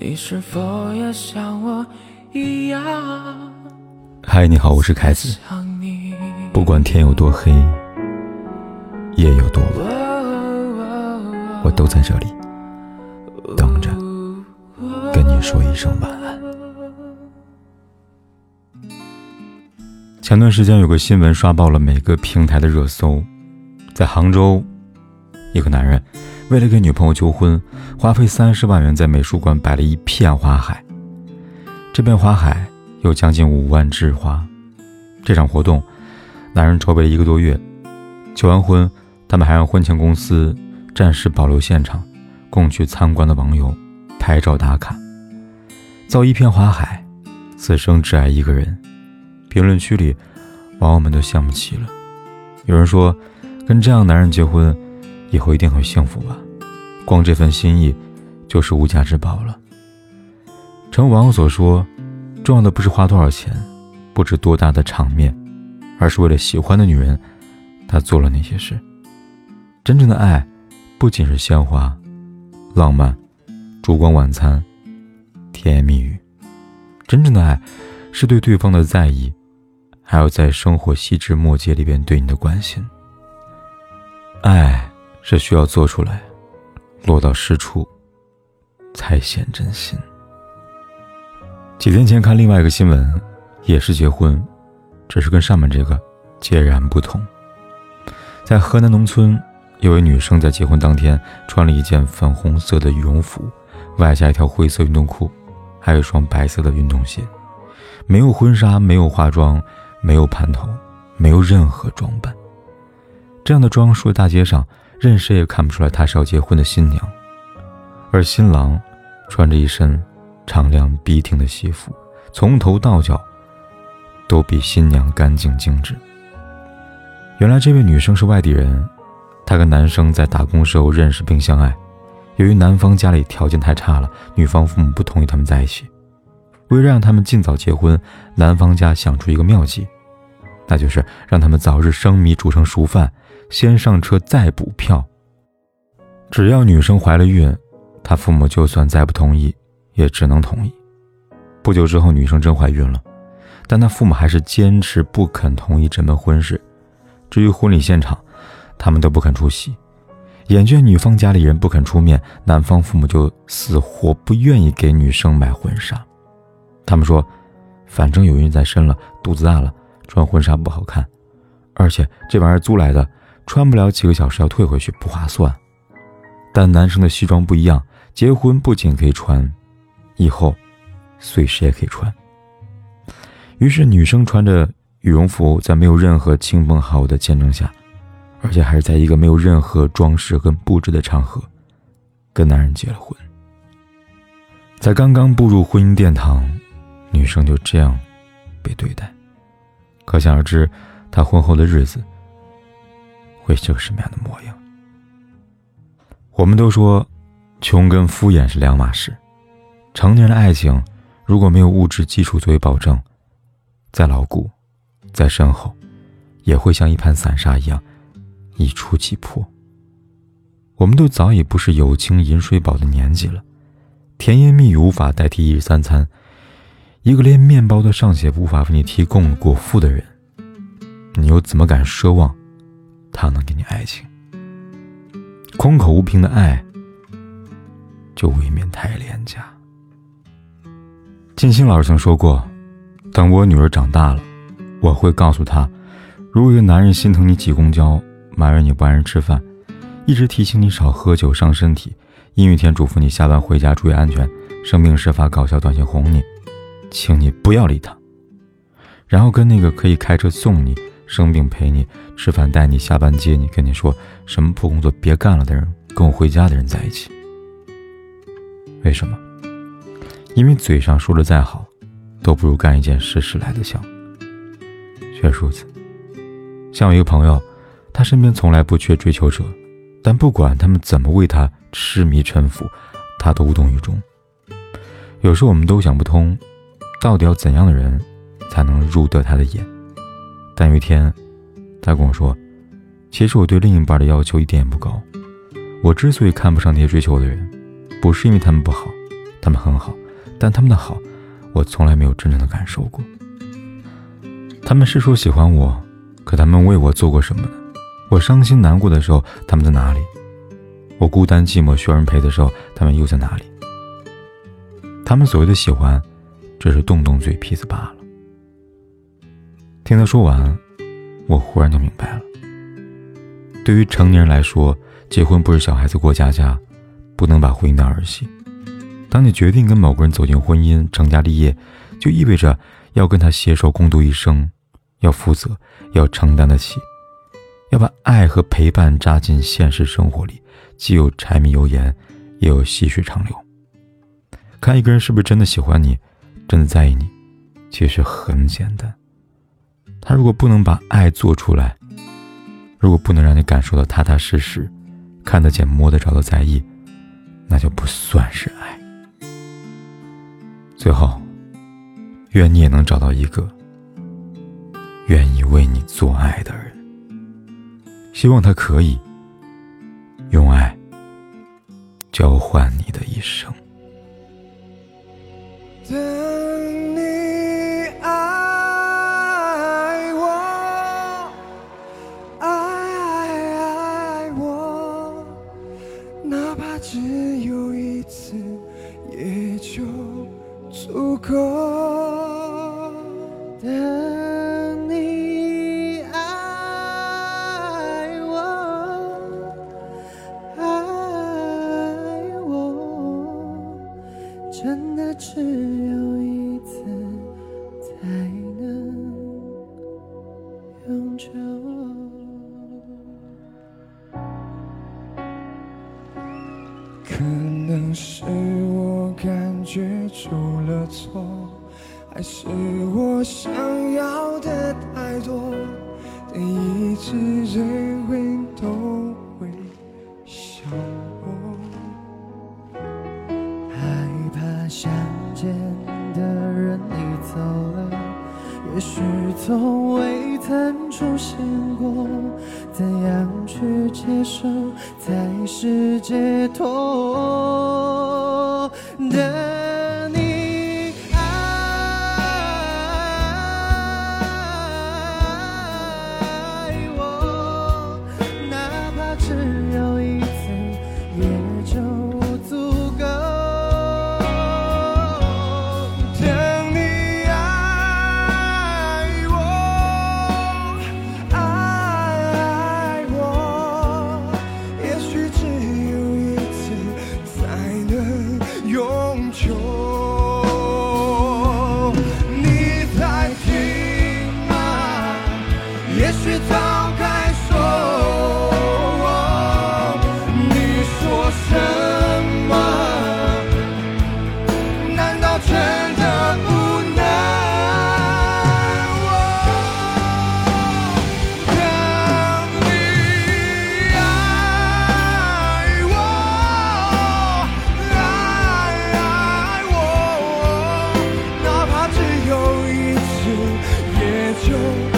你是否也像我一样？嗨，你好，我是凯子。不管天有多黑，夜有多晚，我都在这里等着跟你说一声晚安。前段时间有个新闻刷爆了每个平台的热搜，在杭州，一个男人。为了给女朋友求婚，花费三十万元在美术馆摆了一片花海。这片花海有将近五万枝花。这场活动，男人筹备了一个多月。求完婚，他们还让婚庆公司暂时保留现场，供去参观的网友拍照打卡。造一片花海，此生只爱一个人。评论区里，网友们都羡慕极了。有人说，跟这样男人结婚。以后一定很幸福吧？光这份心意，就是无价之宝了。诚如网友所说，重要的不是花多少钱，不值多大的场面，而是为了喜欢的女人，他做了那些事。真正的爱，不仅是鲜花、浪漫、烛光晚餐、甜言蜜语，真正的爱，是对对方的在意，还有在生活细枝末节里边对你的关心。爱。是需要做出来，落到实处，才显真心。几天前看另外一个新闻，也是结婚，只是跟上面这个截然不同。在河南农村，有位女生在结婚当天穿了一件粉红色的羽绒服，外加一条灰色运动裤，还有一双白色的运动鞋，没有婚纱，没有化妆，没有盘头，没有任何装扮。这样的装束大街上。任谁也看不出来她是要结婚的新娘，而新郎穿着一身敞亮笔挺的西服，从头到脚都比新娘干净精致。原来这位女生是外地人，她跟男生在打工时候认识并相爱，由于男方家里条件太差了，女方父母不同意他们在一起。为了让他们尽早结婚，男方家想出一个妙计，那就是让他们早日生米煮成熟饭。先上车再补票。只要女生怀了孕，他父母就算再不同意，也只能同意。不久之后，女生真怀孕了，但他父母还是坚持不肯同意这门婚事。至于婚礼现场，他们都不肯出席。眼见女方家里人不肯出面，男方父母就死活不愿意给女生买婚纱。他们说：“反正有孕在身了，肚子大了，穿婚纱不好看，而且这玩意儿租来的。”穿不了几个小时要退回去，不划算。但男生的西装不一样，结婚不仅可以穿，以后随时也可以穿。于是女生穿着羽绒服，在没有任何亲朋好友的见证下，而且还是在一个没有任何装饰跟布置的场合，跟男人结了婚。在刚刚步入婚姻殿堂，女生就这样被对待，可想而知，她婚后的日子。会是个什么样的模样？我们都说，穷跟敷衍是两码事。成年人的爱情，如果没有物质基础作为保证，再牢固、再深厚，也会像一盘散沙一样一触即破。我们都早已不是友情饮水饱的年纪了，甜言蜜语无法代替一日三餐。一个连面包都尚且无法为你提供果腹的人，你又怎么敢奢望？他能给你爱情，空口无凭的爱，就未免太廉价。金星老师曾说过：“等我女儿长大了，我会告诉她，如果一个男人心疼你挤公交，埋怨你不按时吃饭，一直提醒你少喝酒伤身体，阴雨天嘱咐你下班回家注意安全，生病时发搞笑短信哄你，请你不要理他，然后跟那个可以开车送你。”生病陪你吃饭，带你下班接你，跟你说什么破工作别干了的人，跟我回家的人在一起。为什么？因为嘴上说的再好，都不如干一件实事来的香。确实如此。像我一个朋友，他身边从来不缺追求者，但不管他们怎么为他痴迷臣服，他都无动于衷。有时候我们都想不通，到底要怎样的人，才能入得他的眼？但有一天，他跟我说：“其实我对另一半的要求一点也不高。我之所以看不上那些追求我的人，不是因为他们不好，他们很好，但他们的好，我从来没有真正的感受过。他们是说喜欢我，可他们为我做过什么呢？我伤心难过的时候，他们在哪里？我孤单寂寞需要人陪的时候，他们又在哪里？他们所谓的喜欢，只是动动嘴皮子罢了。听他说完，我忽然就明白了。对于成年人来说，结婚不是小孩子过家家，不能把婚姻当儿戏。当你决定跟某个人走进婚姻、成家立业，就意味着要跟他携手共度一生，要负责，要承担得起，要把爱和陪伴扎进现实生活里，既有柴米油盐，也有细水长流。看一个人是不是真的喜欢你，真的在意你，其实很简单。他如果不能把爱做出来，如果不能让你感受到踏踏实实。看得见、摸得着的在意，那就不算是爱。最后，愿你也能找到一个愿意为你做爱的人。希望他可以用爱交换你的一生。只有一次也就足够。等你爱我爱我真的只有一次。出了错，还是我想要的太多？但一直认为都会想我，害怕相见的人你走了，也许从未曾出现过。怎样去接受才是解脱？等 you.